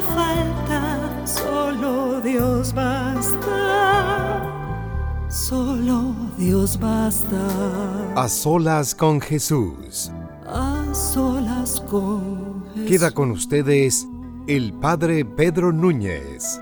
falta, solo Dios basta, solo Dios basta. A solas con Jesús. A solas con Jesús. Queda con ustedes el Padre Pedro Núñez.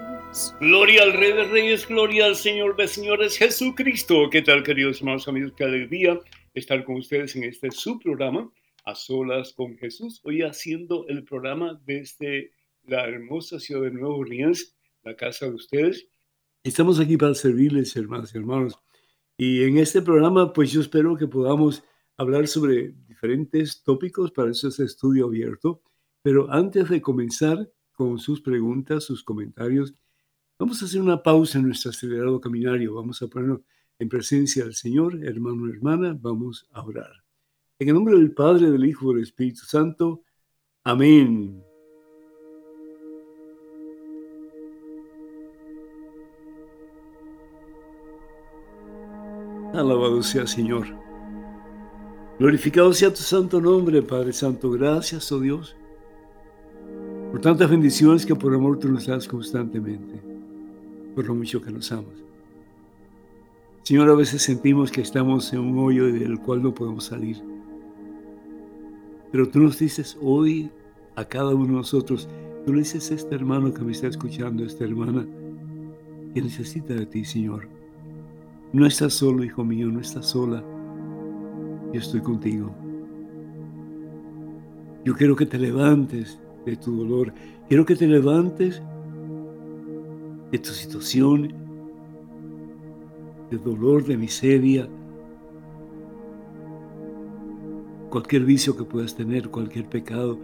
Gloria al Rey de Reyes, gloria al Señor de Señores Jesucristo. ¿Qué tal, queridos hermanos amigos? Qué alegría estar con ustedes en este su programa, A Solas con Jesús. Hoy haciendo el programa desde la hermosa ciudad de Nueva Orleans, la casa de ustedes. Estamos aquí para servirles, hermanos y hermanos. Y en este programa, pues yo espero que podamos hablar sobre diferentes tópicos para ese estudio abierto. Pero antes de comenzar con sus preguntas, sus comentarios, vamos a hacer una pausa en nuestro acelerado caminario. Vamos a ponernos en presencia del Señor, hermano, hermana, vamos a orar. En el nombre del Padre, del Hijo y del Espíritu Santo. Amén. Alabado sea Señor. Glorificado sea tu santo nombre, Padre Santo. Gracias, oh Dios, por tantas bendiciones que por amor tú nos das constantemente, por lo mucho que nos amas. Señor, a veces sentimos que estamos en un hoyo del cual no podemos salir. Pero tú nos dices hoy a cada uno de nosotros, tú le dices a este hermano que me está escuchando, a esta hermana, que necesita de ti, Señor. No estás solo, hijo mío, no estás sola. Yo estoy contigo. Yo quiero que te levantes de tu dolor. Quiero que te levantes de tu situación, de dolor, de miseria, cualquier vicio que puedas tener, cualquier pecado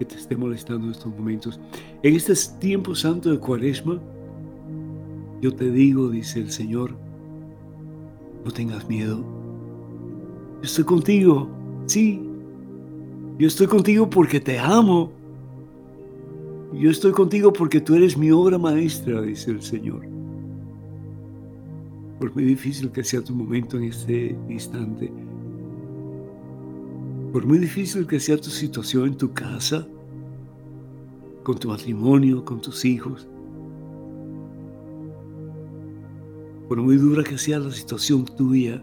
que te esté molestando en estos momentos. En este tiempo santo de Cuaresma, yo te digo, dice el Señor, no tengas miedo. Yo estoy contigo, sí. Yo estoy contigo porque te amo. Yo estoy contigo porque tú eres mi obra maestra, dice el Señor. Por muy difícil que sea tu momento en este instante, por muy difícil que sea tu situación en tu casa, con tu matrimonio, con tus hijos, por muy dura que sea la situación tuya,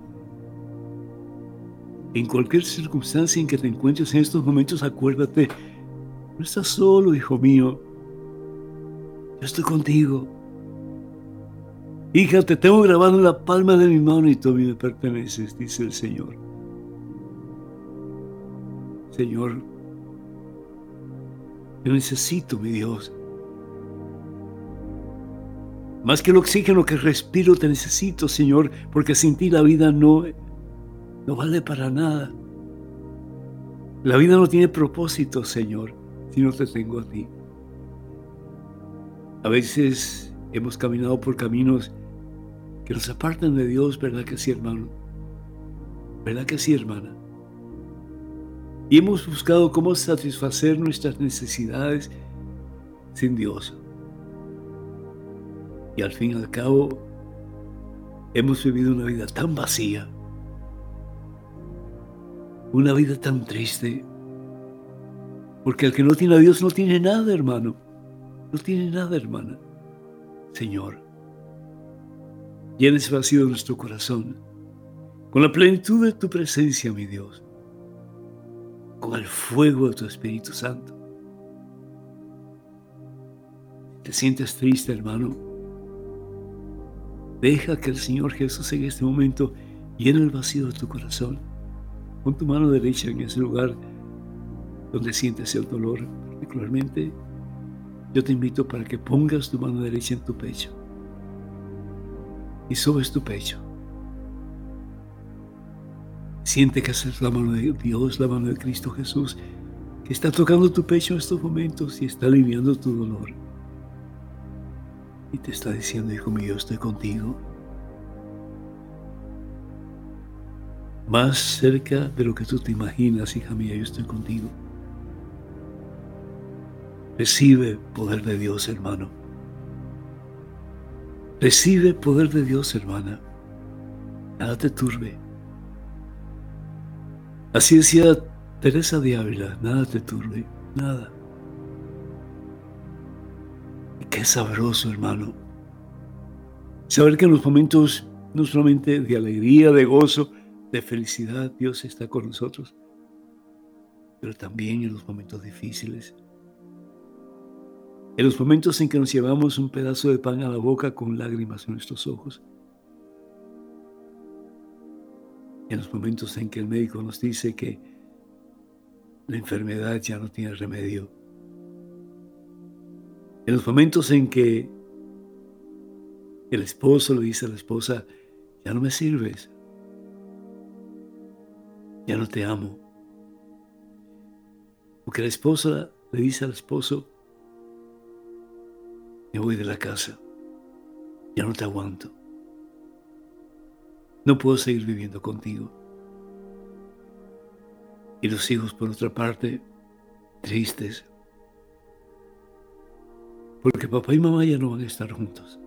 en cualquier circunstancia en que te encuentres en estos momentos, acuérdate, no estás solo, hijo mío. Yo estoy contigo. Hija, te tengo grabado en la palma de mi mano y tú a mí me perteneces, dice el Señor. Señor, yo necesito, mi Dios. Más que el oxígeno que respiro, te necesito, Señor, porque sin ti la vida no, no vale para nada. La vida no tiene propósito, Señor, si no te tengo a ti. A veces hemos caminado por caminos que nos apartan de Dios, ¿verdad que sí, hermano? ¿Verdad que sí, hermana? Y hemos buscado cómo satisfacer nuestras necesidades sin Dios. Y al fin y al cabo, hemos vivido una vida tan vacía, una vida tan triste, porque el que no tiene a Dios no tiene nada, hermano, no tiene nada, hermana. Señor, llena ese vacío de nuestro corazón con la plenitud de tu presencia, mi Dios, con el fuego de tu Espíritu Santo. te sientes triste, hermano, deja que el Señor Jesús en este momento llene el vacío de tu corazón. Pon tu mano derecha en ese lugar donde sientes el dolor particularmente. Yo te invito para que pongas tu mano derecha en tu pecho y subes tu pecho. Siente que es la mano de Dios, la mano de Cristo Jesús, que está tocando tu pecho en estos momentos y está aliviando tu dolor. Te está diciendo, hijo mío, estoy contigo. Más cerca de lo que tú te imaginas, hija mía, yo estoy contigo. Recibe poder de Dios, hermano. Recibe poder de Dios, hermana. Nada te turbe. Así decía Teresa de nada te turbe, nada. Y qué sabroso, hermano. Saber que en los momentos no solamente de alegría, de gozo, de felicidad, Dios está con nosotros, pero también en los momentos difíciles en los momentos en que nos llevamos un pedazo de pan a la boca con lágrimas en nuestros ojos. En los momentos en que el médico nos dice que la enfermedad ya no tiene remedio. En los momentos en que el esposo le dice a la esposa, ya no me sirves, ya no te amo. Porque la esposa le dice al esposo, me voy de la casa. Ya no te aguanto. No puedo seguir viviendo contigo. Y los hijos, por otra parte, tristes. Porque papá y mamá ya no van a estar juntos.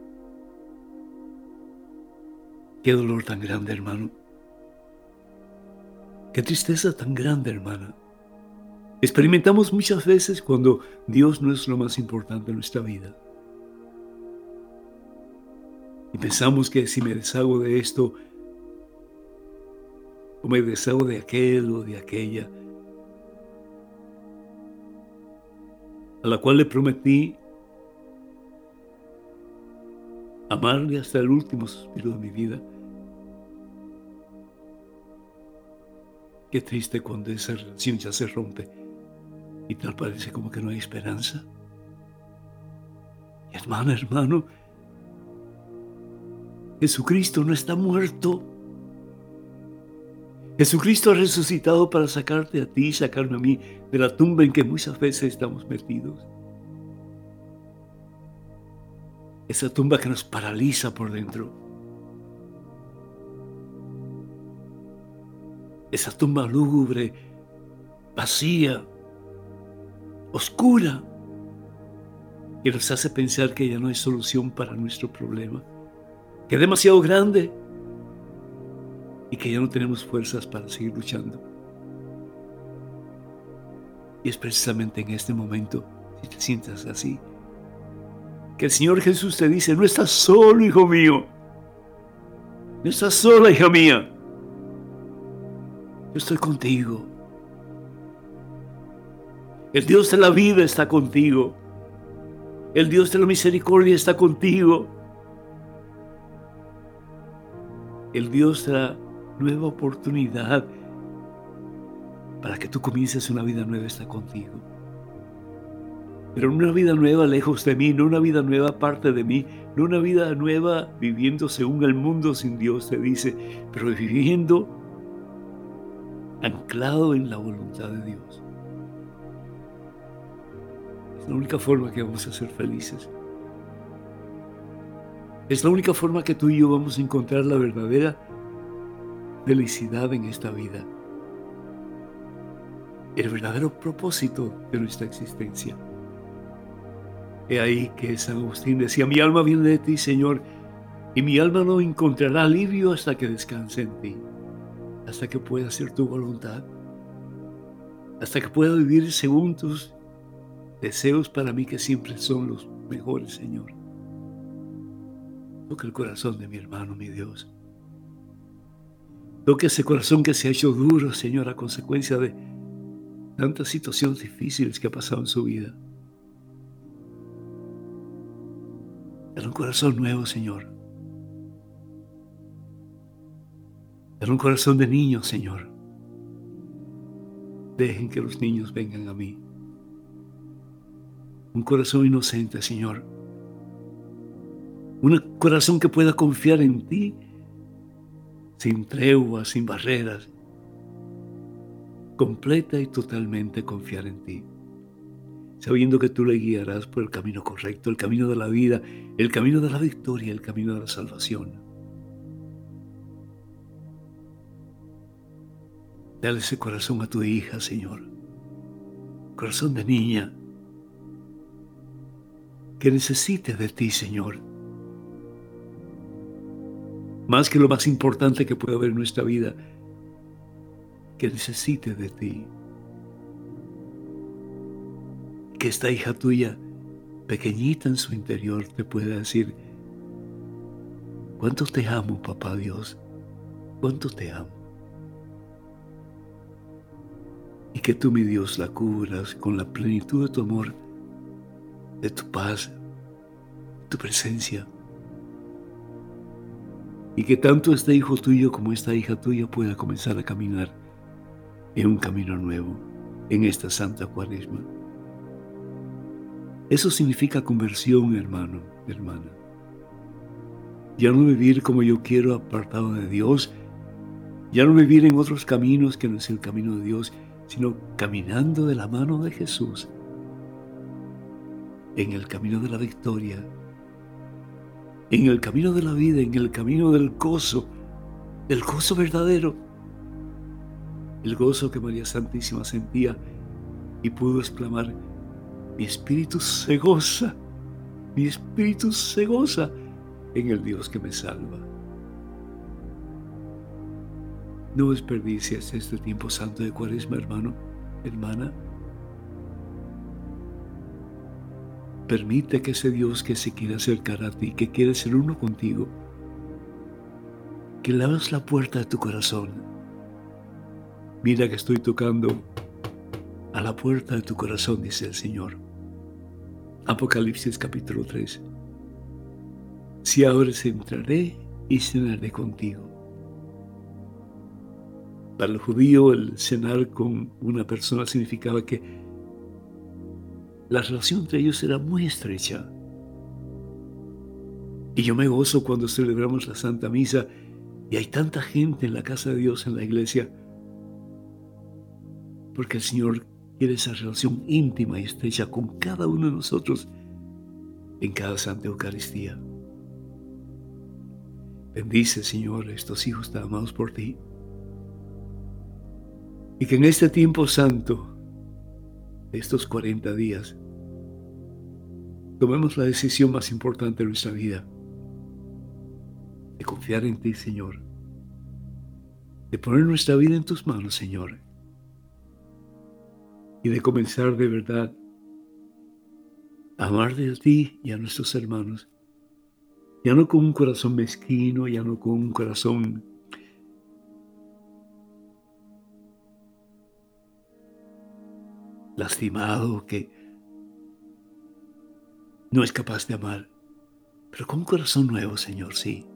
Qué dolor tan grande, hermano. Qué tristeza tan grande, hermana. Experimentamos muchas veces cuando Dios no es lo más importante en nuestra vida. Y pensamos que si me deshago de esto, o me deshago de aquel o de aquella, a la cual le prometí amarle hasta el último suspiro de mi vida. Qué triste cuando esa relación ya se rompe y tal parece como que no hay esperanza. hermano, hermano, Jesucristo no está muerto. Jesucristo ha resucitado para sacarte a ti y sacarme a mí de la tumba en que muchas veces estamos metidos. Esa tumba que nos paraliza por dentro. Esa tumba lúgubre, vacía, oscura, que nos hace pensar que ya no hay solución para nuestro problema que es demasiado grande y que ya no tenemos fuerzas para seguir luchando. Y es precisamente en este momento, si te sientas así, que el Señor Jesús te dice, no estás solo, hijo mío. No estás sola, hija mía. Yo estoy contigo. El Dios de la vida está contigo. El Dios de la misericordia está contigo. el Dios da nueva oportunidad para que tú comiences una vida nueva está contigo. Pero una vida nueva lejos de mí, no una vida nueva aparte de mí, no una vida nueva viviendo según el mundo sin Dios, te dice, pero viviendo anclado en la voluntad de Dios. Es la única forma que vamos a ser felices. Es la única forma que tú y yo vamos a encontrar la verdadera felicidad en esta vida. El verdadero propósito de nuestra existencia. He ahí que San Agustín decía, mi alma viene de ti, Señor, y mi alma no encontrará alivio hasta que descanse en ti, hasta que pueda hacer tu voluntad, hasta que pueda vivir según tus deseos para mí que siempre son los mejores, Señor. Toca el corazón de mi hermano, mi Dios. Toca ese corazón que se ha hecho duro, Señor, a consecuencia de tantas situaciones difíciles que ha pasado en su vida. Dale un corazón nuevo, Señor. Dale un corazón de niño, Señor. Dejen que los niños vengan a mí. Un corazón inocente, Señor. Un corazón que pueda confiar en ti sin tregua, sin barreras. Completa y totalmente confiar en ti. Sabiendo que tú le guiarás por el camino correcto, el camino de la vida, el camino de la victoria, el camino de la salvación. Dale ese corazón a tu hija, Señor. Corazón de niña que necesite de ti, Señor. Más que lo más importante que puede haber en nuestra vida, que necesite de ti. Que esta hija tuya, pequeñita en su interior, te pueda decir, ¿cuánto te amo, papá Dios? ¿Cuánto te amo? Y que tú, mi Dios, la cubras con la plenitud de tu amor de tu paz, tu presencia. Y que tanto este hijo tuyo como esta hija tuya pueda comenzar a caminar en un camino nuevo en esta santa cuaresma. Eso significa conversión, hermano, hermana. Ya no vivir como yo quiero apartado de Dios, ya no vivir en otros caminos que no es el camino de Dios, sino caminando de la mano de Jesús. En el camino de la victoria, en el camino de la vida, en el camino del gozo, del gozo verdadero, el gozo que María Santísima sentía y pudo exclamar, mi espíritu se goza, mi espíritu se goza en el Dios que me salva. No desperdicies este tiempo santo de cuaresma, hermano, hermana. Permite que ese Dios que se quiere acercar a ti, que quiere ser uno contigo, que le la puerta de tu corazón. Mira que estoy tocando a la puerta de tu corazón, dice el Señor. Apocalipsis capítulo 3. Si abres, entraré y cenaré contigo. Para el judío, el cenar con una persona significaba que la relación entre ellos era muy estrecha. Y yo me gozo cuando celebramos la Santa Misa y hay tanta gente en la casa de Dios, en la iglesia, porque el Señor quiere esa relación íntima y estrecha con cada uno de nosotros en cada Santa Eucaristía. Bendice, Señor, estos hijos tan amados por ti. Y que en este tiempo santo estos 40 días, tomemos la decisión más importante de nuestra vida, de confiar en ti, Señor, de poner nuestra vida en tus manos, Señor, y de comenzar de verdad a amar de ti y a nuestros hermanos, ya no con un corazón mezquino, ya no con un corazón lastimado, que no es capaz de amar, pero con un corazón nuevo, Señor, sí.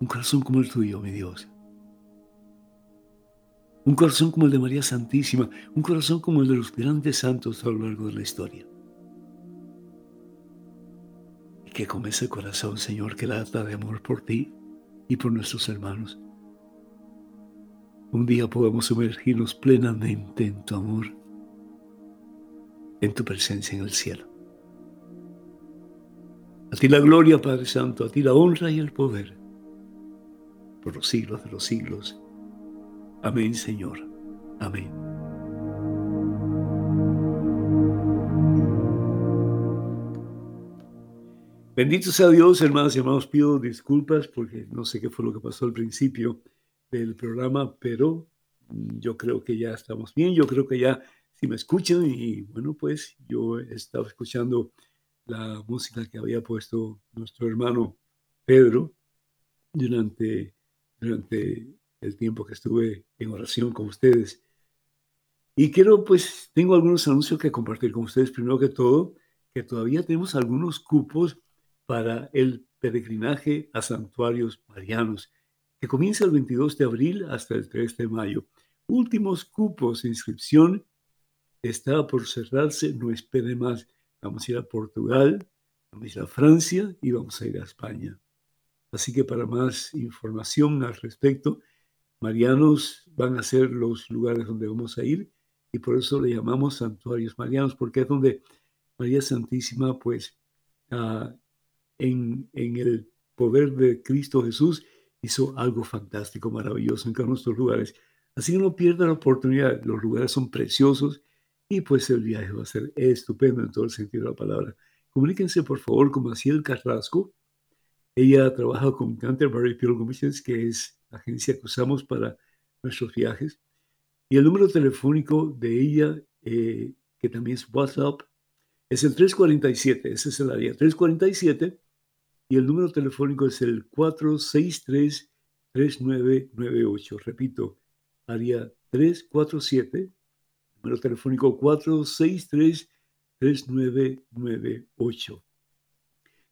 Un corazón como el tuyo, mi Dios. Un corazón como el de María Santísima, un corazón como el de los grandes santos a lo largo de la historia. Y que con ese corazón, Señor, que lata de amor por ti y por nuestros hermanos, un día podamos sumergirnos plenamente en tu amor, en tu presencia en el cielo. A ti la gloria, Padre Santo, a ti la honra y el poder, por los siglos de los siglos. Amén, Señor. Amén. Bendito sea Dios, hermanos y hermanos. Pido disculpas porque no sé qué fue lo que pasó al principio del programa, pero yo creo que ya estamos bien, yo creo que ya si me escuchan y bueno, pues yo he estado escuchando la música que había puesto nuestro hermano Pedro durante, durante el tiempo que estuve en oración con ustedes. Y quiero, pues, tengo algunos anuncios que compartir con ustedes. Primero que todo, que todavía tenemos algunos cupos para el peregrinaje a santuarios marianos, que comienza el 22 de abril hasta el 3 de mayo. Últimos cupos de inscripción. Está por cerrarse, no espere más. Vamos a ir a Portugal, vamos a ir a Francia y vamos a ir a España. Así que para más información al respecto, Marianos van a ser los lugares donde vamos a ir y por eso le llamamos santuarios marianos, porque es donde María Santísima, pues, ah, en, en, el poder de Cristo Jesús, hizo algo fantástico, maravilloso en cada uno de estos lugares. Así que no pierda la oportunidad, los lugares son preciosos y pues el viaje va a ser estupendo en todo el sentido de la palabra. Comuníquense por favor con Maciel Carrasco. Ella trabaja con Canterbury Pilgrimages, que es agencia que usamos para nuestros viajes. Y el número telefónico de ella, eh, que también es WhatsApp, es el 347, ese es el área 347, y el número telefónico es el 463-3998. Repito, área 347, número telefónico 463-3998.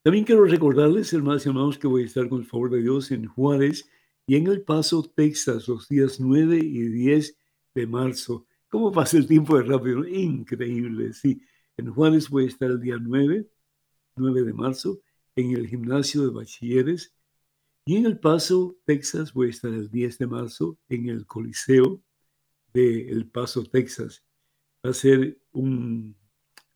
También quiero recordarles, hermanos y hermanos, que voy a estar con el favor de Dios en Juárez y en El Paso, Texas, los días 9 y 10 de marzo. ¿Cómo pasa el tiempo de rápido? Increíble, sí. En Juárez voy a estar el día 9, 9 de marzo, en el gimnasio de bachilleres. Y en El Paso, Texas, voy a estar el 10 de marzo en el Coliseo de El Paso, Texas. Va a ser un,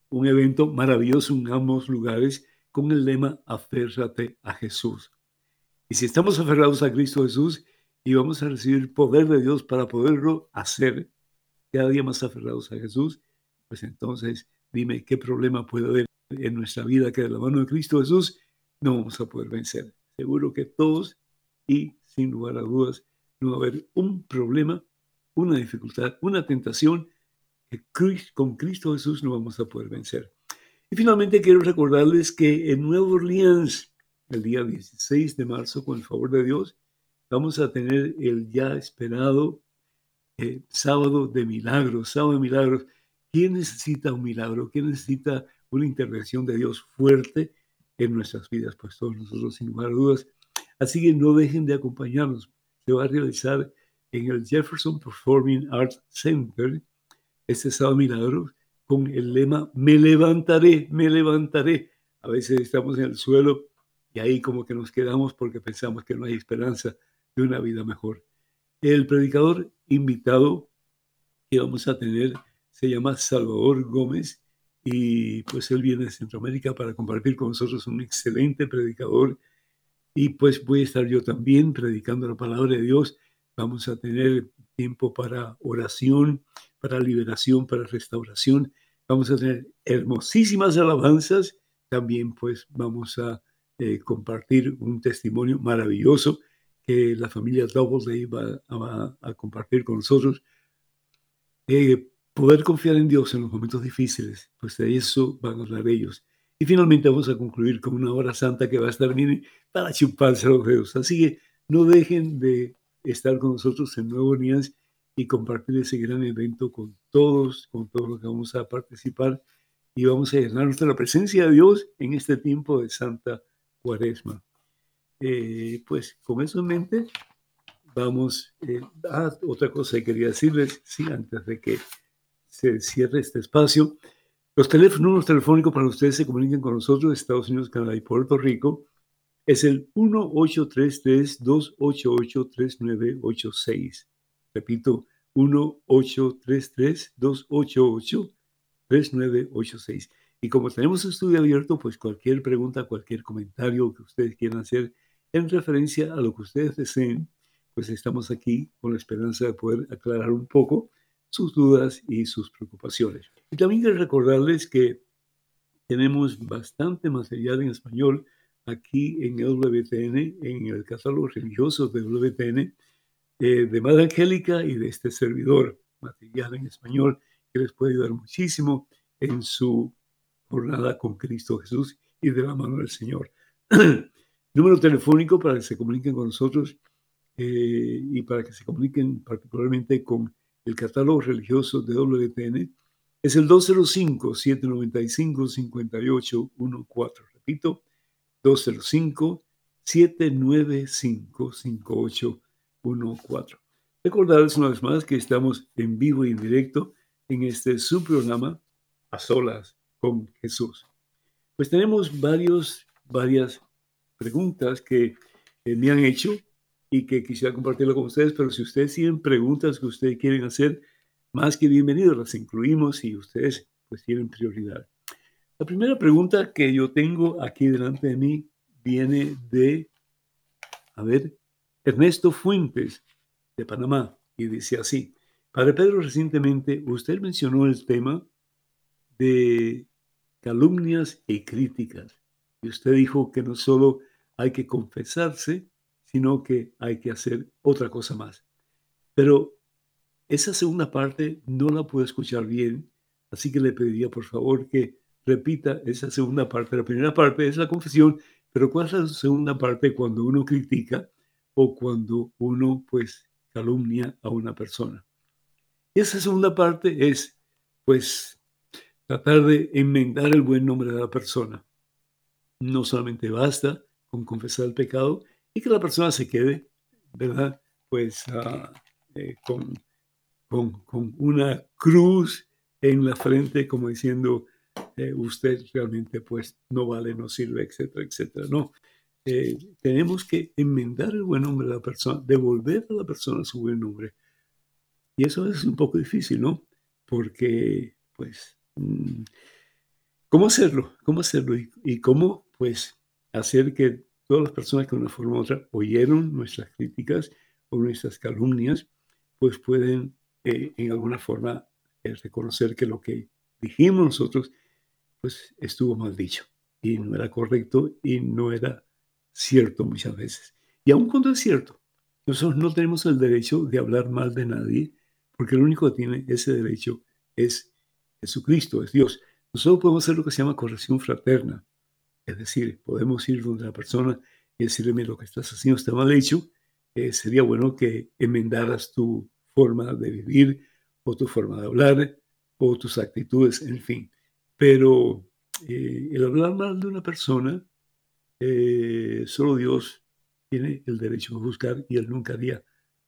un evento maravilloso en ambos lugares con el lema Aférrate a Jesús. Y si estamos aferrados a Cristo Jesús y vamos a recibir poder de Dios para poderlo hacer cada día más aferrados a Jesús, pues entonces dime qué problema puede haber en nuestra vida que de la mano de Cristo Jesús no vamos a poder vencer. Seguro que todos y sin lugar a dudas no va a haber un problema, una dificultad, una tentación que con Cristo Jesús no vamos a poder vencer. Y finalmente quiero recordarles que en Nueva Orleans el día 16 de marzo, con el favor de Dios, vamos a tener el ya esperado eh, sábado de milagros, sábado de milagros. ¿Quién necesita un milagro? ¿Quién necesita una intervención de Dios fuerte en nuestras vidas? Pues todos nosotros, sin lugar a dudas. Así que no dejen de acompañarnos. Se va a realizar en el Jefferson Performing Arts Center este sábado de milagros con el lema Me levantaré, me levantaré. A veces estamos en el suelo y ahí como que nos quedamos porque pensamos que no hay esperanza de una vida mejor. El predicador invitado que vamos a tener se llama Salvador Gómez y pues él viene de Centroamérica para compartir con nosotros un excelente predicador y pues voy a estar yo también predicando la palabra de Dios. Vamos a tener tiempo para oración, para liberación, para restauración. Vamos a tener hermosísimas alabanzas. También pues vamos a eh, compartir un testimonio maravilloso que la familia Doubleday va, va a compartir con nosotros. Eh, poder confiar en Dios en los momentos difíciles, pues de eso van a hablar ellos. Y finalmente vamos a concluir con una hora santa que va a estar bien para chuparse los dedos. Así que no dejen de estar con nosotros en Nuevo Orleans y compartir ese gran evento con todos, con todos los que vamos a participar y vamos a llenarnos de la presencia de Dios en este tiempo de Santa cuaresma. Eh, pues con eso en mente, vamos eh, a otra cosa que quería decirles, sí, antes de que se cierre este espacio. Los teléfonos telefónicos para ustedes se comuniquen con nosotros, Estados Unidos, Canadá y Puerto Rico, es el 1833-288-3986. Repito, 1833-288-3986. Y como tenemos estudio abierto, pues cualquier pregunta, cualquier comentario que ustedes quieran hacer en referencia a lo que ustedes deseen, pues estamos aquí con la esperanza de poder aclarar un poco sus dudas y sus preocupaciones. Y también quiero recordarles que tenemos bastante material en español aquí en WTN, en el catálogo religioso de WTN, eh, de Madre Angélica y de este servidor, material en español que les puede ayudar muchísimo en su jornada con Cristo Jesús y de la mano del Señor. Número telefónico para que se comuniquen con nosotros eh, y para que se comuniquen particularmente con el catálogo religioso de WTN Es el 205-795-5814. Repito, 205-795-5814. Recordarles una vez más que estamos en vivo y en directo en este subprograma A Solas con Jesús. Pues tenemos varios, varias preguntas que me han hecho y que quisiera compartirlo con ustedes, pero si ustedes tienen preguntas que ustedes quieren hacer, más que bienvenidos, las incluimos y ustedes pues tienen prioridad. La primera pregunta que yo tengo aquí delante de mí viene de, a ver, Ernesto Fuentes de Panamá y dice así, Padre Pedro, recientemente usted mencionó el tema de calumnias y críticas y usted dijo que no solo hay que confesarse, sino que hay que hacer otra cosa más. Pero esa segunda parte no la puedo escuchar bien, así que le pediría por favor que repita esa segunda parte. La primera parte es la confesión, pero ¿cuál es la segunda parte cuando uno critica o cuando uno pues calumnia a una persona? Y esa segunda parte es pues tratar de enmendar el buen nombre de la persona. No solamente basta con confesar el pecado y que la persona se quede, ¿verdad? Pues ah, eh, con, con, con, una cruz en la frente como diciendo, eh, usted realmente pues no vale, no sirve, etcétera, etcétera. No, eh, tenemos que enmendar el buen nombre de la persona, devolver a la persona su buen nombre. Y eso es un poco difícil, ¿no? Porque, pues, ¿cómo hacerlo? ¿Cómo hacerlo? Y, cómo, pues, hacer que todas las personas que de una forma u otra oyeron nuestras críticas o nuestras calumnias, pues pueden eh, en alguna forma reconocer que lo que dijimos nosotros pues estuvo mal dicho y no era correcto y no era cierto muchas veces. Y aun cuando es cierto, nosotros no tenemos el derecho de hablar mal de nadie, porque el único que tiene ese derecho es Jesucristo, es Dios. Nosotros podemos hacer lo que se llama corrección fraterna, es decir, podemos ir donde la persona y decirle, lo que estás haciendo está mal hecho, eh, sería bueno que enmendaras tu forma de vivir o tu forma de hablar o tus actitudes, en fin. Pero eh, el hablar mal de una persona, eh, solo Dios tiene el derecho de buscar y Él nunca haría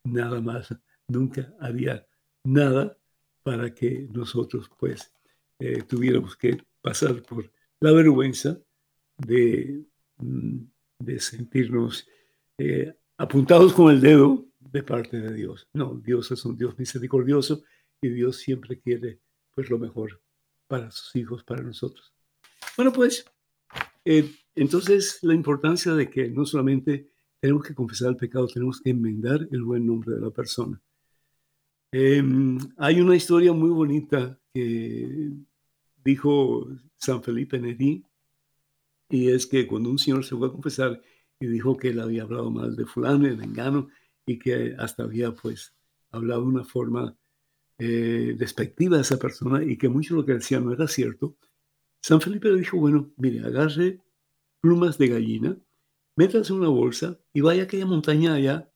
nada más, nunca haría nada para que nosotros pues eh, tuviéramos que pasar por la vergüenza de, mm, de sentirnos apuntados con el dedo de parte de Dios. No, Dios es un Dios misericordioso y Dios siempre quiere pues lo mejor para sus hijos, para nosotros. Bueno, pues eh, entonces la importancia de que no solamente tenemos que confesar el pecado, tenemos que enmendar el buen nombre de la persona. Em, hay una historia muy bonita que dijo San Felipe Neri, y es que cuando un señor se fue a confesar y dijo que él había hablado mal de fulano y de engano, y que hasta había pues hablado de una forma eh, despectiva a esa persona y que mucho lo que decía no era cierto, San Felipe le dijo, bueno, mire, agarre plumas de gallina, métase en una bolsa y vaya a aquella montaña allá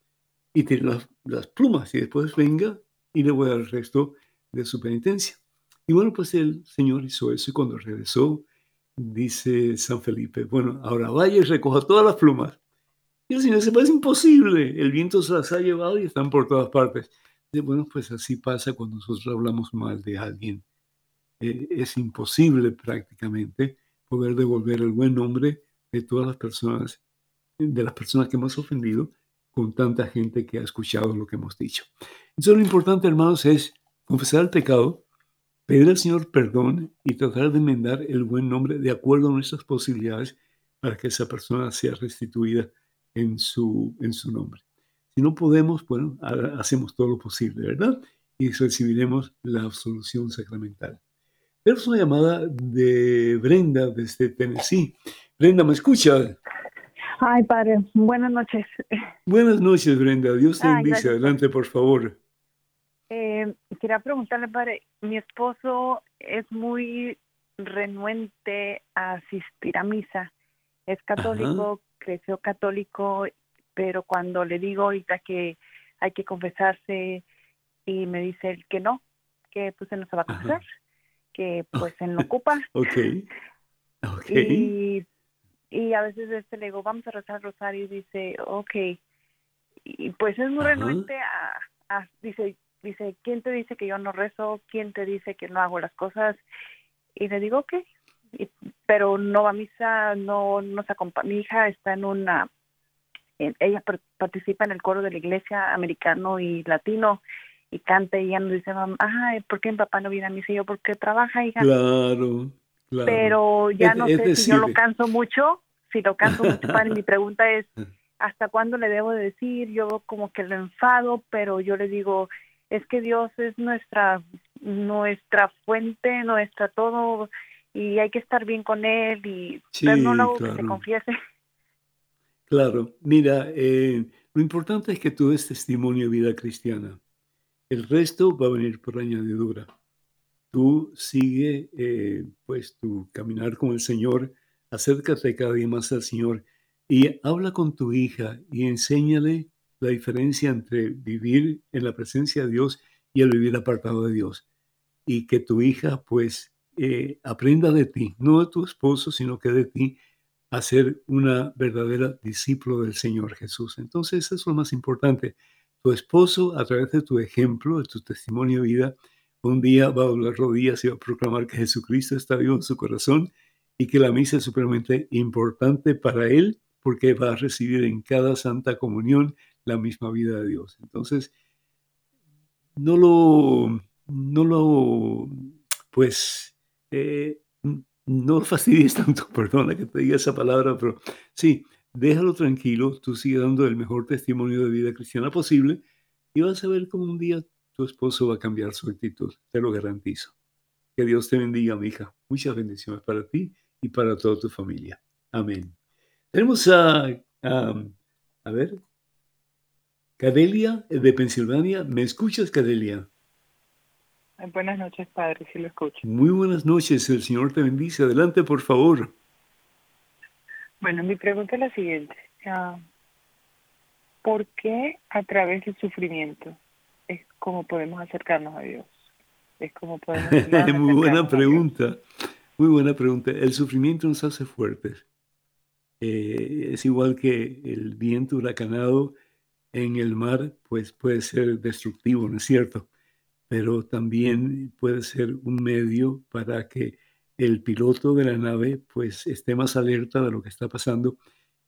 y las, las plumas y después venga y le voy a dar el resto de su penitencia. Y bueno, pues el Señor hizo eso y cuando regresó, dice San Felipe, bueno, ahora vaya y recoja todas las plumas. Y el Señor se parece imposible, el viento se las ha llevado y están por todas partes. Bueno, pues así pasa cuando nosotros hablamos mal de alguien. Eh, es imposible prácticamente poder devolver el buen nombre de todas las personas, de las personas que hemos ofendido, con tanta gente que ha escuchado lo que hemos dicho. Entonces lo importante, hermanos, es confesar el pecado, pedir al Señor perdón y tratar de enmendar el buen nombre de acuerdo a nuestras posibilidades para que esa persona sea restituida en su, en su nombre. Si no podemos, bueno, hacemos todo lo posible, ¿verdad? Y recibiremos la absolución sacramental. Pero es una llamada de Brenda desde Tennessee. Brenda, ¿me escucha? Ay, padre, buenas noches. Buenas noches, Brenda. Dios te bendice. Adelante, por favor. Eh, quería preguntarle, padre, mi esposo es muy renuente a asistir a misa. Es católico, creció católico pero cuando le digo ahorita que hay que confesarse y me dice él que no, que pues él no se va a confesar, que pues se me ocupa. ok. Ok. Y, y a veces este le digo, vamos a rezar rosario y dice, ok. Y pues es muy Ajá. renuente a, a- dice, dice, ¿quién te dice que yo no rezo? ¿Quién te dice que no hago las cosas? Y le digo, ok. Y- pero no va a misa, no nos acompaña. Mi hija está en una, en- ella par- participa en el coro de la iglesia americano y latino y canta y ella nos dice, mamá, ay, ¿por qué mi papá no viene a misa? Y yo, porque trabaja, hija Claro, claro. pero ya no es sé si yo lo canso mucho, si lo canso mucho, padre. Mi pregunta es, ¿hasta cuándo le debo de decir? Yo como que lo enfado, pero yo le digo, es que Dios es nuestra nuestra fuente, nuestra todo, y hay que estar bien con Él, y pero no Sí, lo hago que se claro. confiese. Claro, mira, eh, lo importante es que tú des testimonio de vida cristiana. El resto va a venir por añadidura. Tú sigue, eh, pues, tu caminar con el Señor, acércate cada día más al Señor y habla con tu hija y enséñale la diferencia entre vivir en la presencia de Dios y el vivir apartado de Dios. Y que tu hija, pues, eh, aprenda de ti, no de tu esposo, sino que de ti, a ser una verdadera discípulo del Señor Jesús. Entonces, eso es lo más importante. Tu esposo, a través de tu ejemplo, de tu testimonio de vida, un día va a doblar rodillas y va a proclamar que Jesucristo está vivo en su corazón y que la misa es supremamente importante para él porque va a recibir en cada santa comunión la misma vida de Dios. Entonces, no lo, no lo, pues, eh, no fastidies tanto, perdona que te diga esa palabra, pero sí, déjalo tranquilo, tú sigue dando el mejor testimonio de vida cristiana posible y vas a ver cómo un día tu esposo va a cambiar su actitud, te lo garantizo. Que Dios te bendiga, mi hija. Muchas bendiciones para ti y para toda tu familia. Amén. Tenemos a, a, a ver, Cadelia de Pensilvania. ¿Me escuchas, Cadelia? Buenas noches, padre, si lo escucho. Muy buenas noches, el Señor te bendice. Adelante, por favor. Bueno, mi pregunta es la siguiente. Ah, ¿Por qué a través del sufrimiento es como podemos acercarnos a Dios? Es como podemos Muy buena pregunta. Muy buena pregunta. El sufrimiento nos hace fuertes. Eh, es igual que el viento huracanado en el mar, pues puede ser destructivo, ¿no es cierto? Pero también puede ser un medio para que el piloto de la nave pues esté más alerta de lo que está pasando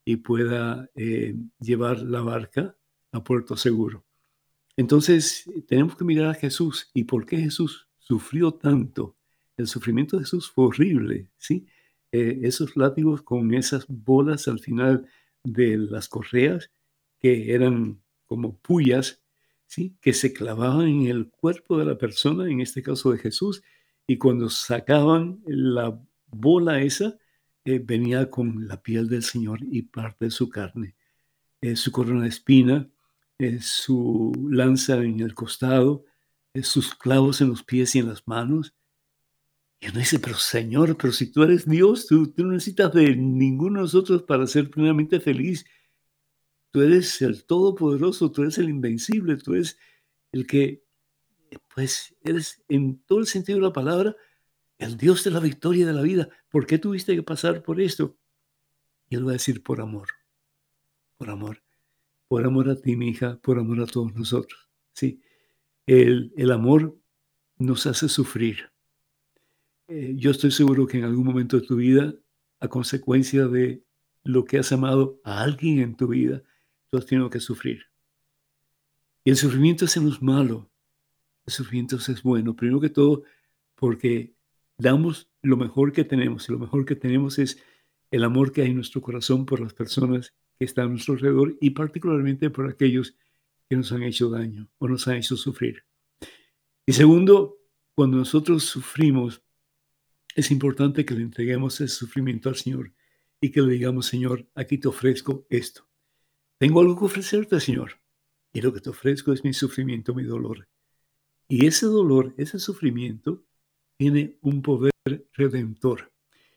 y pueda eh, llevar la barca a puerto seguro. Entonces tenemos que mirar a Jesús y por qué Jesús sufrió tanto. El sufrimiento de Jesús fue horrible, ¿sí? Eh, esos látigos con esas bolas al final de las correas que eran como puyas, ¿sí? Que se clavaban en el cuerpo de la persona, en este caso de Jesús, y cuando sacaban la bola esa, eh, venía con la piel del Señor y parte de su carne. Eh, su corona de espina, su lanza en el costado, sus clavos en los pies y en las manos. Y uno dice, pero Señor, pero si tú eres Dios, tú, tú no necesitas de ninguno de nosotros para ser plenamente feliz. Tú eres el Todopoderoso, tú eres el Invencible, tú eres el que, pues, eres en todo el sentido de la palabra, el Dios de la victoria de la vida. ¿Por qué tuviste que pasar por esto? Y él va a decir, por amor, por amor, por amor a ti, mi hija, por amor a todos nosotros. Sí, el, el amor nos hace sufrir. Eh, yo estoy seguro que en algún momento de tu vida, a consecuencia de lo que has amado a alguien en tu vida, tú has tenido que sufrir. Y el sufrimiento es en los malo, el sufrimiento es bueno, primero que todo, porque damos lo mejor que tenemos, y lo mejor que tenemos es el amor que hay en nuestro corazón por las personas que están a nuestro alrededor y particularmente por aquellos que nos han hecho daño o nos han hecho sufrir. Y segundo, cuando nosotros sufrimos, es importante que le entreguemos ese sufrimiento al Señor y que le digamos, Señor, aquí te ofrezco esto. Tengo algo que ofrecerte, Señor. Y lo que te ofrezco es mi sufrimiento, mi dolor. Y ese dolor, ese sufrimiento, tiene un poder redentor.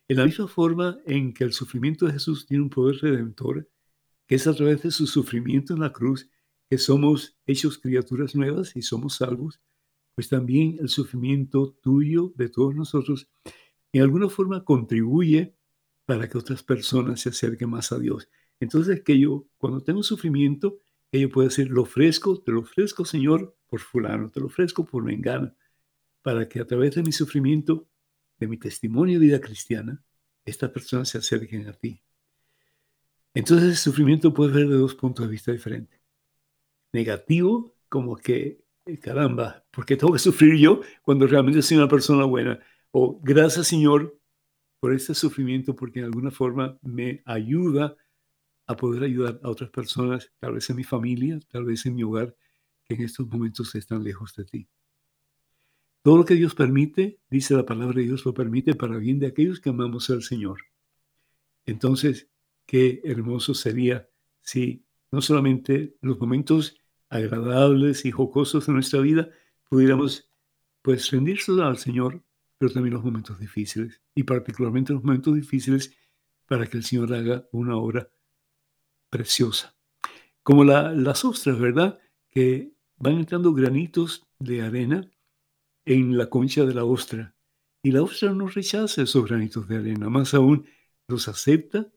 En la misma forma en que el sufrimiento de Jesús tiene un poder redentor, es a través de su sufrimiento en la cruz, que somos hechos criaturas nuevas y somos salvos, pues también el sufrimiento tuyo, de todos nosotros, en alguna forma contribuye para que otras personas se acerquen más a Dios. Entonces, que yo, cuando tengo sufrimiento, que yo pueda decir, lo ofrezco, te lo ofrezco, Señor, por fulano, te lo ofrezco por mengana, para que a través de mi sufrimiento, de mi testimonio de vida cristiana, estas personas se acerquen a ti. Entonces, el sufrimiento puede ver de dos puntos de vista diferentes. Negativo, como que, eh, caramba, ¿por qué tengo que sufrir yo cuando realmente soy una persona buena? O gracias, Señor, por este sufrimiento, porque en alguna forma me ayuda a poder ayudar a otras personas, tal vez en mi familia, tal vez en mi hogar, que en estos momentos están lejos de ti. Todo lo que Dios permite, dice la palabra de Dios, lo permite para bien de aquellos que amamos al Señor. Entonces, qué hermoso sería si no solamente los momentos agradables y jocosos de nuestra vida pudiéramos pues al Señor, pero también los momentos difíciles, y particularmente los momentos difíciles para que el Señor haga una obra preciosa. Como las ostras, ¿verdad? Que van entrando granitos de arena en la concha de la ostra. Y la ostra no rechaza esos granitos de arena, más aún los acepta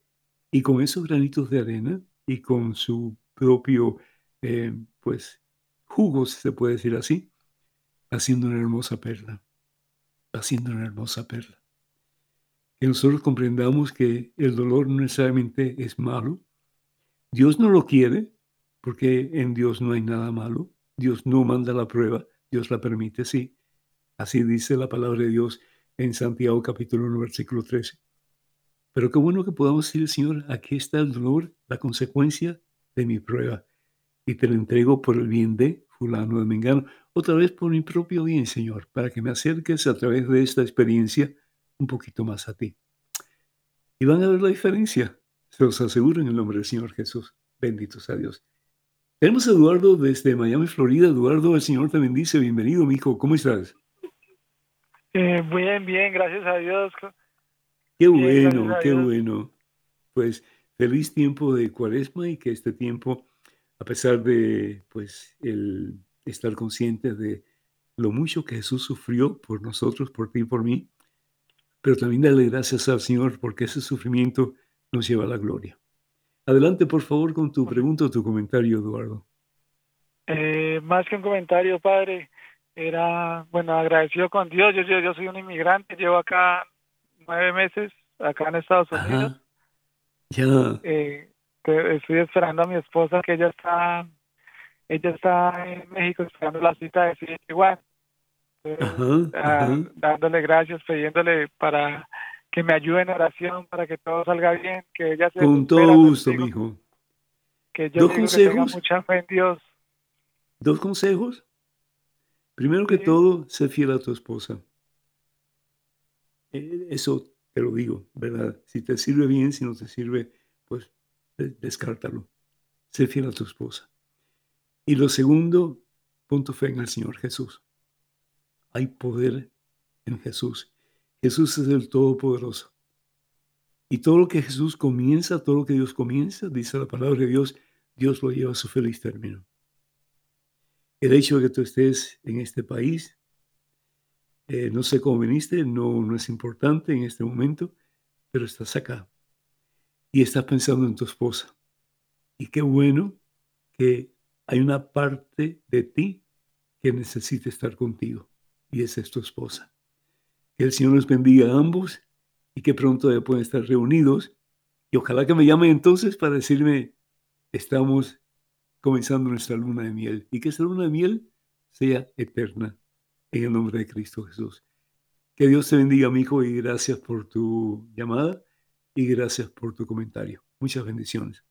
y con esos granitos de arena y con su propio, eh, pues, jugo, si se puede decir así, haciendo una hermosa perla, haciendo una hermosa perla. Que nosotros comprendamos que el dolor no necesariamente es malo, Dios no lo quiere, porque en Dios no hay nada malo. Dios no manda la prueba, Dios la permite, sí. Así dice la palabra de Dios en Santiago capítulo 1, versículo 13. Pero qué bueno que podamos decir, Señor, aquí está el dolor, la consecuencia de mi prueba. Y te lo entrego por el bien de fulano de Mengano, otra vez por mi propio bien, Señor, para que me acerques a través de esta experiencia un poquito más a ti. Y van a ver la diferencia. Se los aseguro en el nombre del Señor Jesús. Bendito sea Dios. Tenemos a Eduardo desde Miami, Florida. Eduardo, el Señor te bendice. Bienvenido, mi hijo. ¿Cómo estás? Eh, bien, bien, gracias a Dios. Qué bueno, qué bueno. Pues feliz tiempo de cuaresma y que este tiempo, a pesar de pues el estar consciente de lo mucho que Jesús sufrió por nosotros, por ti y por mí, pero también darle gracias al Señor porque ese sufrimiento nos lleva a la gloria. Adelante, por favor, con tu pregunta o tu comentario, Eduardo. Eh, más que un comentario, padre, era, bueno, agradecido con Dios. Yo, yo, soy un inmigrante, llevo acá nueve meses, acá en Estados Unidos. Ya. Eh, estoy esperando a mi esposa, que ella está, ella está en México esperando la cita de igual. Ah, dándole gracias, pidiéndole para que me ayude en oración para que todo salga bien, que ella se Con todo gusto, mijo. Que yo Dos tenga mucha fe en Dios. Dos consejos. Primero que todo, sé fiel a tu esposa. E, eso te lo digo, ¿verdad? Si te sirve bien, si no te sirve, pues descártalo. Sé fiel a tu esposa. Y lo segundo, pon tu fe en el Señor Jesús. Hay poder en Jesús. Jesús es el Todopoderoso. Y todo lo que Jesús comienza, todo lo que Dios comienza, dice la palabra de Dios, Dios lo lleva a su feliz término. El hecho de que tú estés en este país, eh, no sé cómo viniste, no, no es importante en este momento, pero estás acá y estás pensando en tu esposa. Y qué bueno que hay una parte de ti que necesita estar contigo y esa es tu esposa. Que el Señor nos bendiga a ambos y que pronto ya pueden estar reunidos. Y ojalá que me llamen entonces para decirme, estamos comenzando nuestra luna de miel y que esa luna de miel sea eterna en el nombre de Cristo Jesús. Que Dios te bendiga, mi hijo, y gracias por tu llamada y gracias por tu comentario. Muchas bendiciones.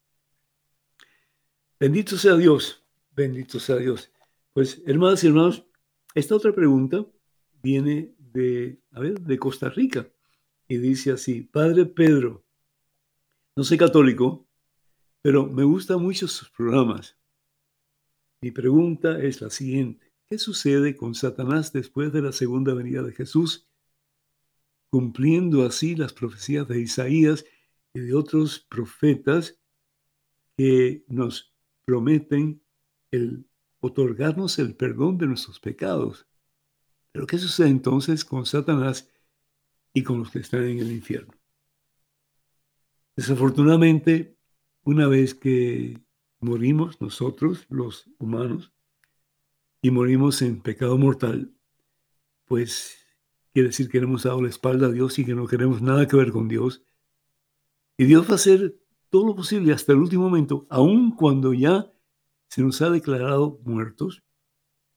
Bendito sea Dios, bendito sea Dios. Pues, hermanas y hermanos, esta otra pregunta viene de, a ver, de Costa Rica y dice así, Padre Pedro, no soy católico, pero me gustan mucho sus programas. Mi pregunta es la siguiente. ¿Qué sucede con Satanás después de la segunda venida de Jesús? Cumpliendo así las profecías de Isaías y de otros profetas que nos prometen el otorgarnos el perdón de nuestros pecados Pero ¿qué sucede entonces con Satanás y con los que están en el infierno? Desafortunadamente, una vez que morimos nosotros, los humanos, y morimos en pecado mortal, pues quiere decir que hemos dado la espalda a Dios y que no queremos nada que ver con Dios. Y Dios va a hacer todo lo posible hasta el último momento, aun cuando ya se nos ha declarado muertos,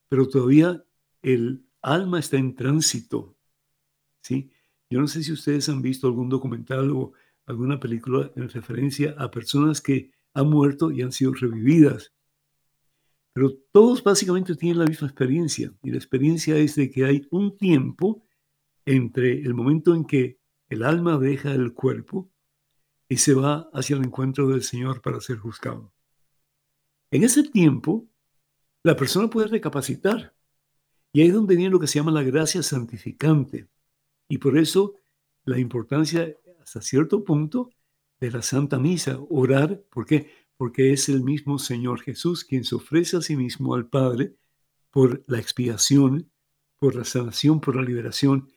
pero todavía el alma está en tránsito. ¿sí? Yo no sé si ustedes han visto algún documental o alguna película en referencia a personas que han muerto y han sido revividas. Pero todos básicamente tienen la misma experiencia y la experiencia es de que hay un tiempo entre el momento en que el alma deja el cuerpo y se va hacia el encuentro del Señor para ser juzgado. En ese tiempo, la persona puede recapacitar y ahí es donde viene lo que se llama la gracia santificante. Y por eso la importancia hasta cierto punto de la Santa Misa, orar, ¿por qué? Porque es el mismo Señor Jesús quien se ofrece a sí mismo al Padre por la expiación, por la sanación, por la liberación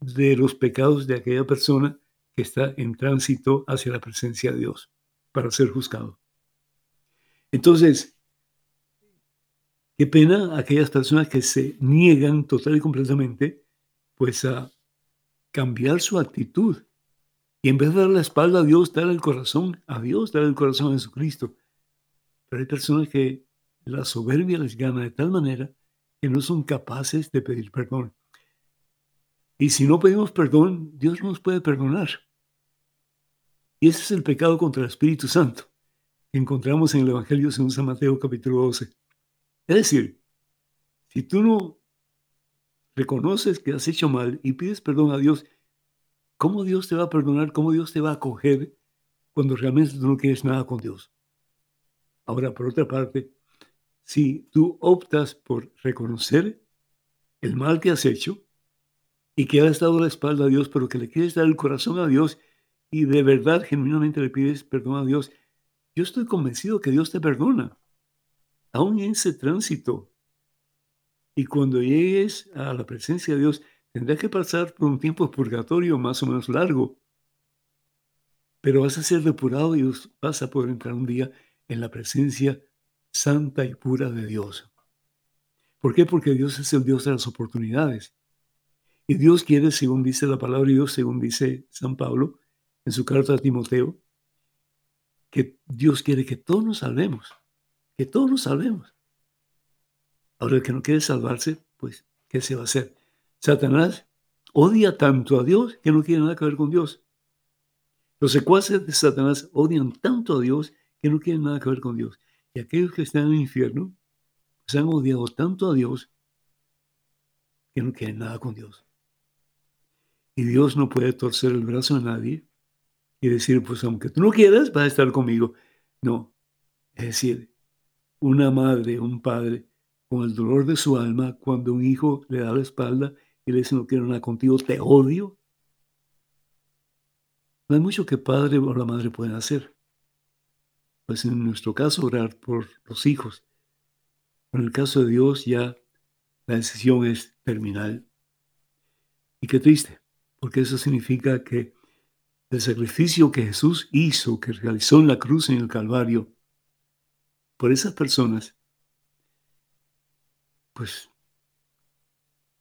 de los pecados de aquella persona que está en tránsito hacia la presencia de Dios para ser juzgado. Entonces, qué pena aquellas personas que se niegan total y completamente pues a cambiar su actitud y en vez de dar la espalda a Dios, dar el corazón a Dios, dar el corazón a Jesucristo. Pero hay personas que la soberbia les gana de tal manera que no son capaces de pedir perdón. Y si no pedimos perdón, Dios no nos puede perdonar. Y ese es el pecado contra el Espíritu Santo que encontramos en el Evangelio según San Mateo capítulo 12. Es decir, si tú no reconoces que has hecho mal y pides perdón a Dios, ¿Cómo Dios te va a perdonar? ¿Cómo Dios te va a acoger cuando realmente tú no quieres nada con Dios? Ahora, por otra parte, si tú optas por reconocer el mal que has hecho y que has dado la espalda a Dios, pero que le quieres dar el corazón a Dios y de verdad, genuinamente le pides perdón a Dios, yo estoy convencido que Dios te perdona, aún en ese tránsito. Y cuando llegues a la presencia de Dios, Tendrás que pasar por un tiempo purgatorio más o menos largo, pero vas a ser depurado y vas a poder entrar un día en la presencia santa y pura de Dios. ¿Por qué? Porque Dios es el Dios de las oportunidades. Y Dios quiere, según dice la palabra de Dios, según dice San Pablo en su carta a Timoteo, que Dios quiere que todos nos salvemos, que todos nos salvemos. Ahora, el que no quiere salvarse, pues, ¿qué se va a hacer? Satanás odia tanto a Dios que no quiere nada que ver con Dios. Los secuaces de Satanás odian tanto a Dios que no quieren nada que ver con Dios. Y aquellos que están en el infierno se han odiado tanto a Dios que no quieren nada con Dios. Y Dios no puede torcer el brazo a nadie y decir, pues aunque tú no quieras, vas a estar conmigo. No. Es decir, una madre, un padre, con el dolor de su alma, cuando un hijo le da la espalda y le dice no quiero nada contigo, te odio. No hay mucho que padre o la madre pueden hacer. Pues en nuestro caso orar por los hijos. En el caso de Dios ya la decisión es terminal. Y qué triste, porque eso significa que el sacrificio que Jesús hizo, que realizó en la cruz en el Calvario, por esas personas, pues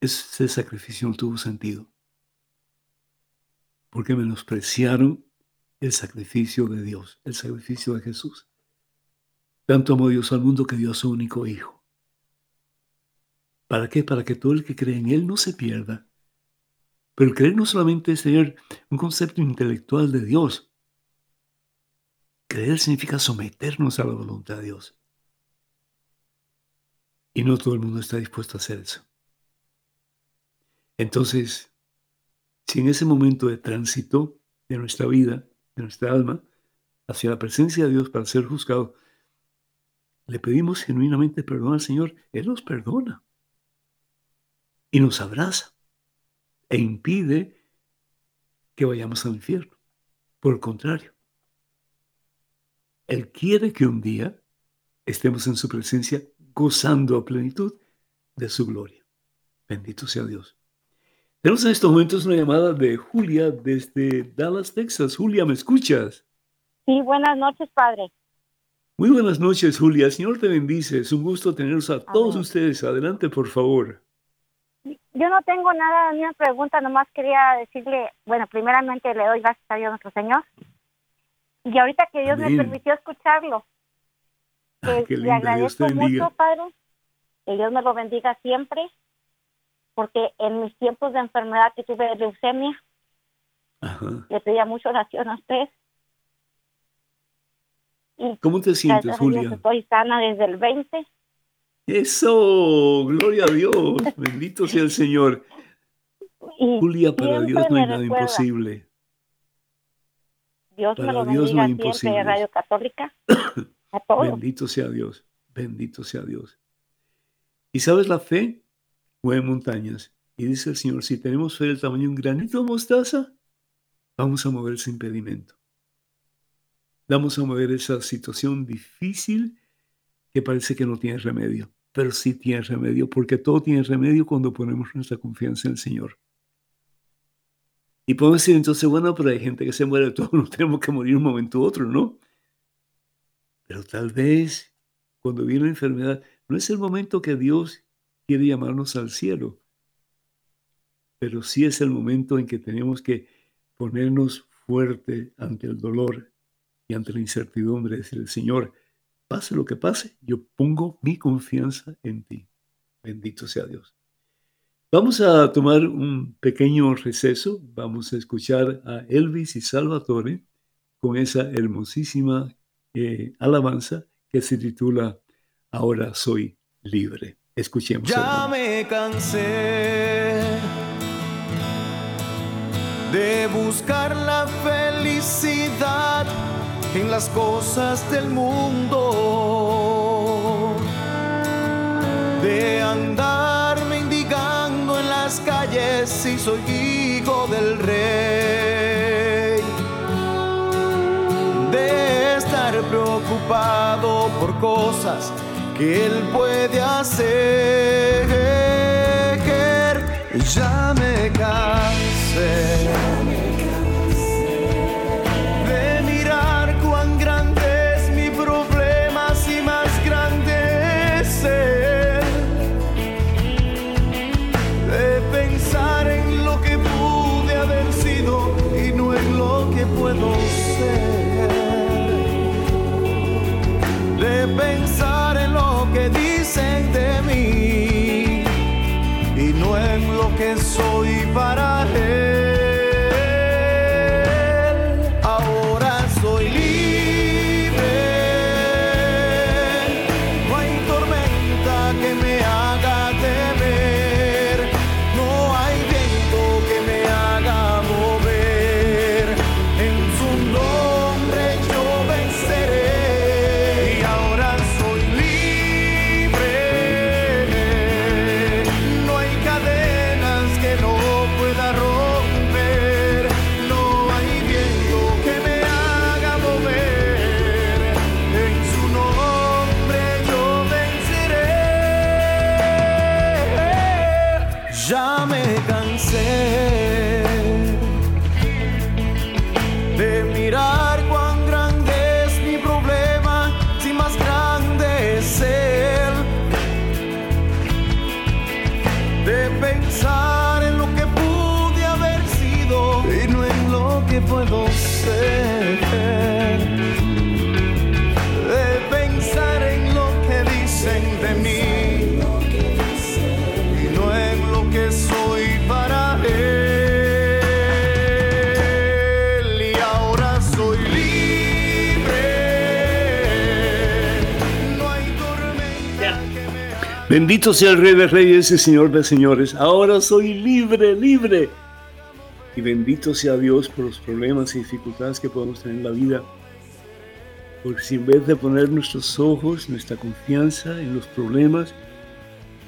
ese sacrificio no tuvo sentido, porque menospreciaron el sacrificio de Dios, el sacrificio de Jesús. Tanto amó Dios al mundo que dio a su único Hijo. ¿Para qué? Para que todo el que cree en Él no se pierda. Pero el creer no solamente es tener un concepto intelectual de Dios. Creer significa someternos a la voluntad de Dios. Y no todo el mundo está dispuesto a hacer eso. Entonces, si en ese momento de tránsito de nuestra vida, de nuestra alma, hacia la presencia de Dios para ser juzgado, le pedimos genuinamente perdón al Señor, Él nos perdona y nos abraza e impide que vayamos al infierno. Por el contrario, Él quiere que un día estemos en su presencia gozando a plenitud de su gloria. Bendito sea Dios. Tenemos en estos momentos una llamada de Julia desde Dallas, Texas. Julia, ¿me escuchas? Sí, buenas noches, padre. Muy buenas noches, Julia. Señor te bendice. Es un gusto tenerlos a todos ustedes. Adelante, por favor. Yo no tengo nada, ni una pregunta, nomás quería decirle, bueno, primeramente le doy gracias a Dios nuestro Señor. Y ahorita que Dios me permitió escucharlo, ah, que le agradezco mucho, Padre, que Dios me lo bendiga siempre, porque en mis tiempos de enfermedad que tuve de leucemia, le pedía mucho oración a usted. ¿Cómo te sientes, Julia? Estoy sana desde el 20 eso, gloria a Dios, bendito sea el Señor. Julia, para Dios no hay nada imposible. Dios para me lo Dios no hay imposible. Radio Católica. Bendito sea Dios, bendito sea Dios. ¿Y sabes la fe? Mueve montañas. Y dice el Señor, si tenemos fe del tamaño de un granito de mostaza, vamos a mover ese impedimento. Vamos a mover esa situación difícil que parece que no tiene remedio pero sí tiene remedio, porque todo tiene remedio cuando ponemos nuestra confianza en el Señor. Y podemos decir entonces, bueno, pero hay gente que se muere, todos nos tenemos que morir un momento u otro, ¿no? Pero tal vez cuando viene la enfermedad, no es el momento que Dios quiere llamarnos al cielo, pero sí es el momento en que tenemos que ponernos fuerte ante el dolor y ante la incertidumbre, decir, el Señor, Pase lo que pase, yo pongo mi confianza en ti. Bendito sea Dios. Vamos a tomar un pequeño receso. Vamos a escuchar a Elvis y Salvatore con esa hermosísima eh, alabanza que se titula Ahora soy libre. Escuchemos. Ya me cansé de buscar la felicidad en las cosas del mundo, de andarme indigando en las calles si soy hijo del rey, de estar preocupado por cosas que él puede hacer. Ya me cansé Bendito sea el Rey de Reyes y Señor de Señores. Ahora soy libre, libre. Y bendito sea Dios por los problemas y dificultades que podemos tener en la vida. Porque si en vez de poner nuestros ojos, nuestra confianza en los problemas,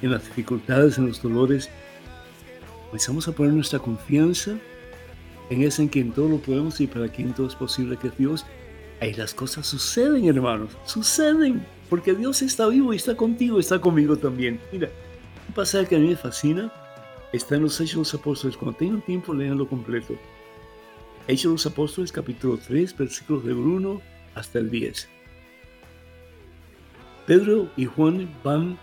en las dificultades, en los dolores, empezamos a poner nuestra confianza en ese en quien todo lo podemos y para quien todo es posible, que es Dios, ahí las cosas suceden, hermanos, suceden porque Dios está vivo y está contigo, está conmigo también. Mira, un pasaje que a mí me fascina está en los Hechos de los Apóstoles. Cuando tengan tiempo, leanlo completo. Hechos de los Apóstoles, capítulo 3, versículos del 1 hasta el 10. Pedro y Juan van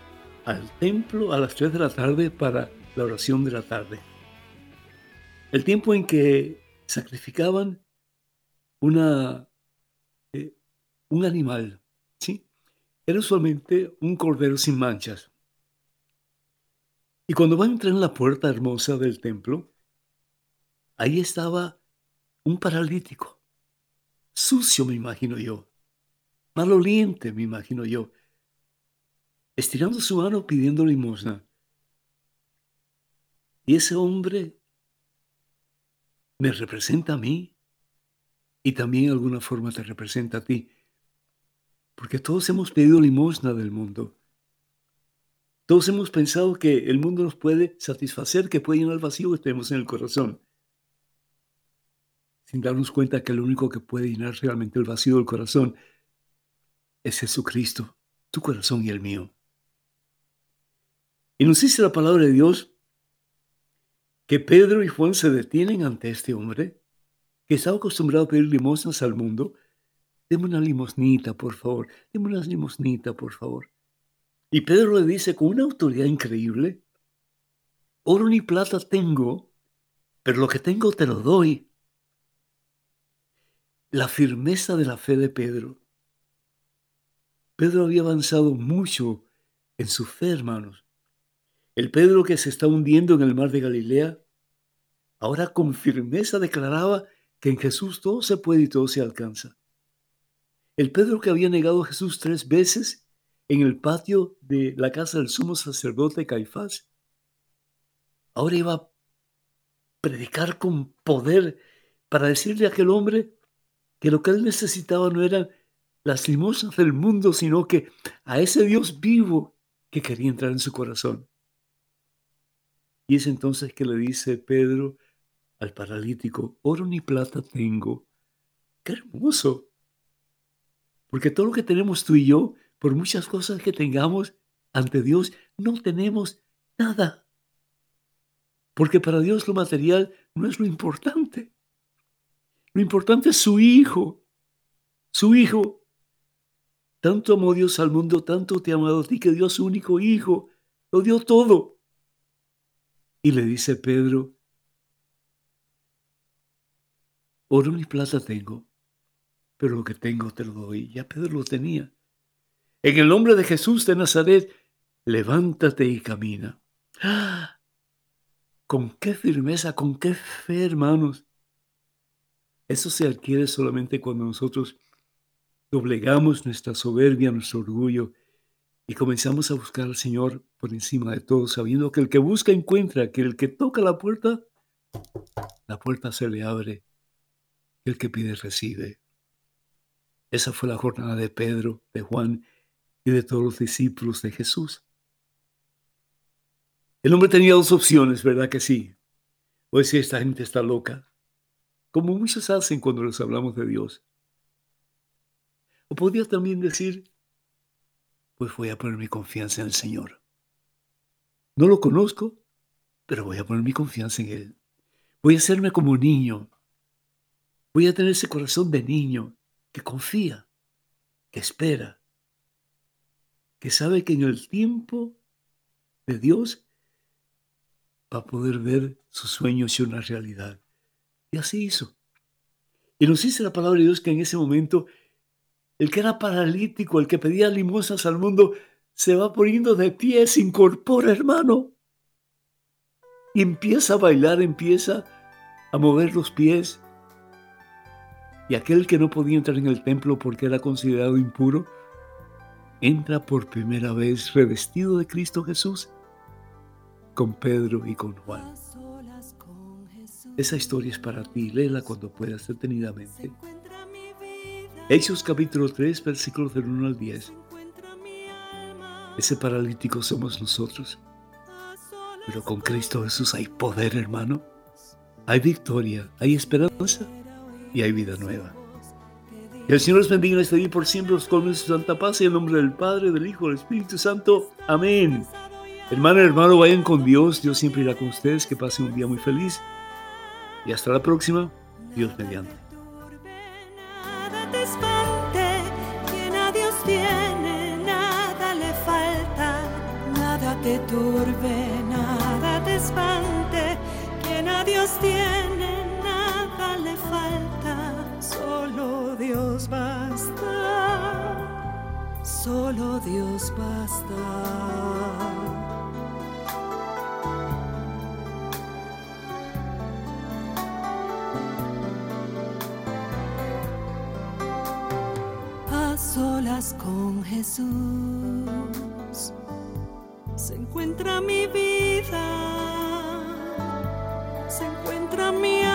al templo a las 3 de la tarde para la oración de la tarde. El tiempo en que sacrificaban una, eh, un animal. Era usualmente un cordero sin manchas. Y cuando van a entrar en la puerta hermosa del templo, ahí estaba un paralítico, sucio me imagino yo, maloliente me imagino yo, estirando su mano pidiendo limosna. Y ese hombre me representa a mí y también de alguna forma te representa a ti. Porque todos hemos pedido limosna del mundo. Todos hemos pensado que el mundo nos puede satisfacer, que puede llenar el vacío que tenemos en el corazón. Sin darnos cuenta que lo único que puede llenar realmente el vacío del corazón es Jesucristo, tu corazón y el mío. Y nos dice la palabra de Dios que Pedro y Juan se detienen ante este hombre que estaba acostumbrado a pedir limosnas al mundo. Deme una limosnita, por favor. Deme una limosnita, por favor. Y Pedro le dice con una autoridad increíble, oro ni plata tengo, pero lo que tengo te lo doy. La firmeza de la fe de Pedro. Pedro había avanzado mucho en su fe, hermanos. El Pedro que se está hundiendo en el mar de Galilea, ahora con firmeza declaraba que en Jesús todo se puede y todo se alcanza. El Pedro que había negado a Jesús tres veces en el patio de la casa del sumo sacerdote Caifás, ahora iba a predicar con poder para decirle a aquel hombre que lo que él necesitaba no eran las limosnas del mundo, sino que a ese Dios vivo que quería entrar en su corazón. Y es entonces que le dice Pedro al paralítico, oro ni plata tengo. ¡Qué hermoso! Porque todo lo que tenemos tú y yo, por muchas cosas que tengamos ante Dios, no tenemos nada. Porque para Dios lo material no es lo importante. Lo importante es su Hijo. Su Hijo. Tanto amó Dios al mundo, tanto te ha amado a ti que dio a su único Hijo. Lo dio todo. Y le dice Pedro, oro ni plata tengo, lo que tengo te lo doy. Ya Pedro lo tenía. En el nombre de Jesús de Nazaret, levántate y camina. Con qué firmeza, con qué fe, hermanos. Eso se adquiere solamente cuando nosotros doblegamos nuestra soberbia, nuestro orgullo y comenzamos a buscar al Señor por encima de todo, sabiendo que el que busca encuentra, que el que toca la puerta, la puerta se le abre, el que pide recibe. Esa fue la jornada de Pedro, de Juan y de todos los discípulos de Jesús. El hombre tenía dos opciones, ¿verdad que sí? O decir, esta gente está loca, como muchos hacen cuando les hablamos de Dios. O podía también decir, pues voy a poner mi confianza en el Señor. No lo conozco, pero voy a poner mi confianza en Él. Voy a hacerme como niño. Voy a tener ese corazón de niño que confía, que espera, que sabe que en el tiempo de Dios va a poder ver sus sueños y una realidad. Y así hizo. Y nos dice la palabra de Dios que en ese momento el que era paralítico, el que pedía limosnas al mundo, se va poniendo de pie, se incorpora, hermano. Y empieza a bailar, empieza a mover los pies. Y aquel que no podía entrar en el templo porque era considerado impuro, entra por primera vez revestido de Cristo Jesús con Pedro y con Juan. Esa historia es para ti, léela cuando puedas detenidamente. Hechos capítulo 3, versículos del 1 al 10. Ese paralítico somos nosotros. Pero con Cristo Jesús hay poder, hermano. Hay victoria, hay esperanza y hay vida nueva. Que el Señor les bendiga en este día por siempre, los colmes de su santa paz y en nombre del Padre, del Hijo, del Espíritu Santo. Amén. Hermana, hermano, vayan con Dios. Dios siempre irá con ustedes. Que pasen un día muy feliz. Y hasta la próxima. Dios mediante. Te turbe, nada te espante, Dios basta, solo Dios basta. solas con Jesús se encuentra mi vida, se encuentra mi alma,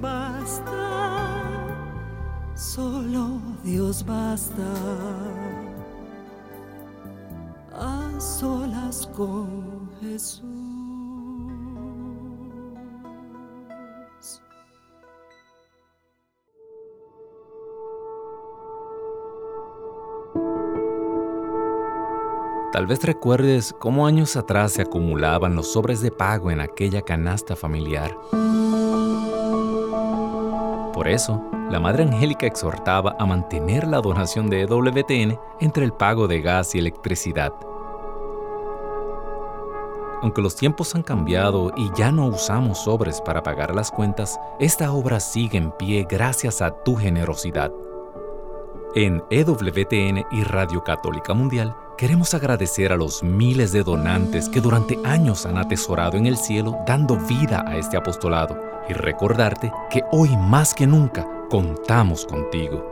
Basta, solo Dios basta. A solas con Jesús. Tal vez recuerdes cómo años atrás se acumulaban los sobres de pago en aquella canasta familiar. Por eso, la Madre Angélica exhortaba a mantener la donación de EWTN entre el pago de gas y electricidad. Aunque los tiempos han cambiado y ya no usamos sobres para pagar las cuentas, esta obra sigue en pie gracias a tu generosidad. En EWTN y Radio Católica Mundial queremos agradecer a los miles de donantes que durante años han atesorado en el cielo dando vida a este apostolado y recordarte que hoy más que nunca contamos contigo.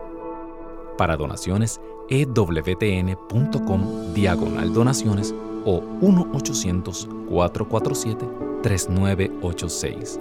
Para donaciones, ewtn.com diagonal donaciones o 1-800-447-3986.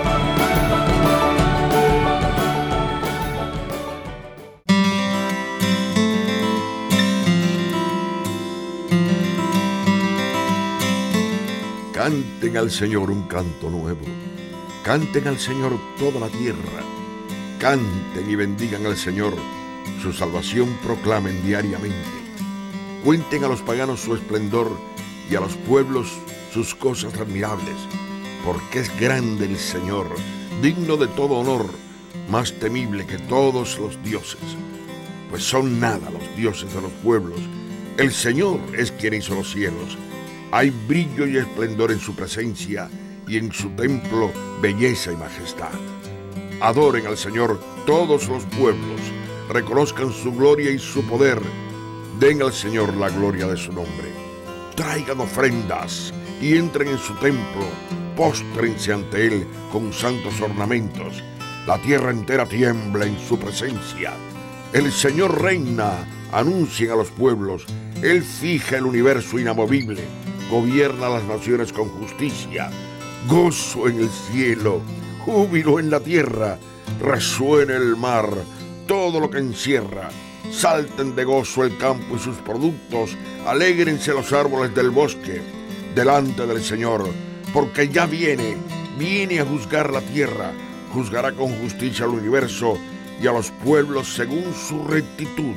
Canten al Señor un canto nuevo. Canten al Señor toda la tierra. Canten y bendigan al Señor. Su salvación proclamen diariamente. Cuenten a los paganos su esplendor y a los pueblos sus cosas admirables. Porque es grande el Señor, digno de todo honor, más temible que todos los dioses. Pues son nada los dioses de los pueblos. El Señor es quien hizo los cielos hay brillo y esplendor en su presencia y en su templo belleza y majestad. Adoren al Señor todos los pueblos, reconozcan su gloria y su poder, den al Señor la gloria de su nombre. Traigan ofrendas y entren en su templo, póstrense ante Él con santos ornamentos. La tierra entera tiembla en su presencia. El Señor reina, anuncien a los pueblos, Él fija el universo inamovible gobierna las naciones con justicia, gozo en el cielo, júbilo en la tierra, resuene el mar, todo lo que encierra. Salten de gozo el campo y sus productos, alégrense los árboles del bosque, delante del Señor, porque ya viene, viene a juzgar la tierra, juzgará con justicia al universo y a los pueblos según su rectitud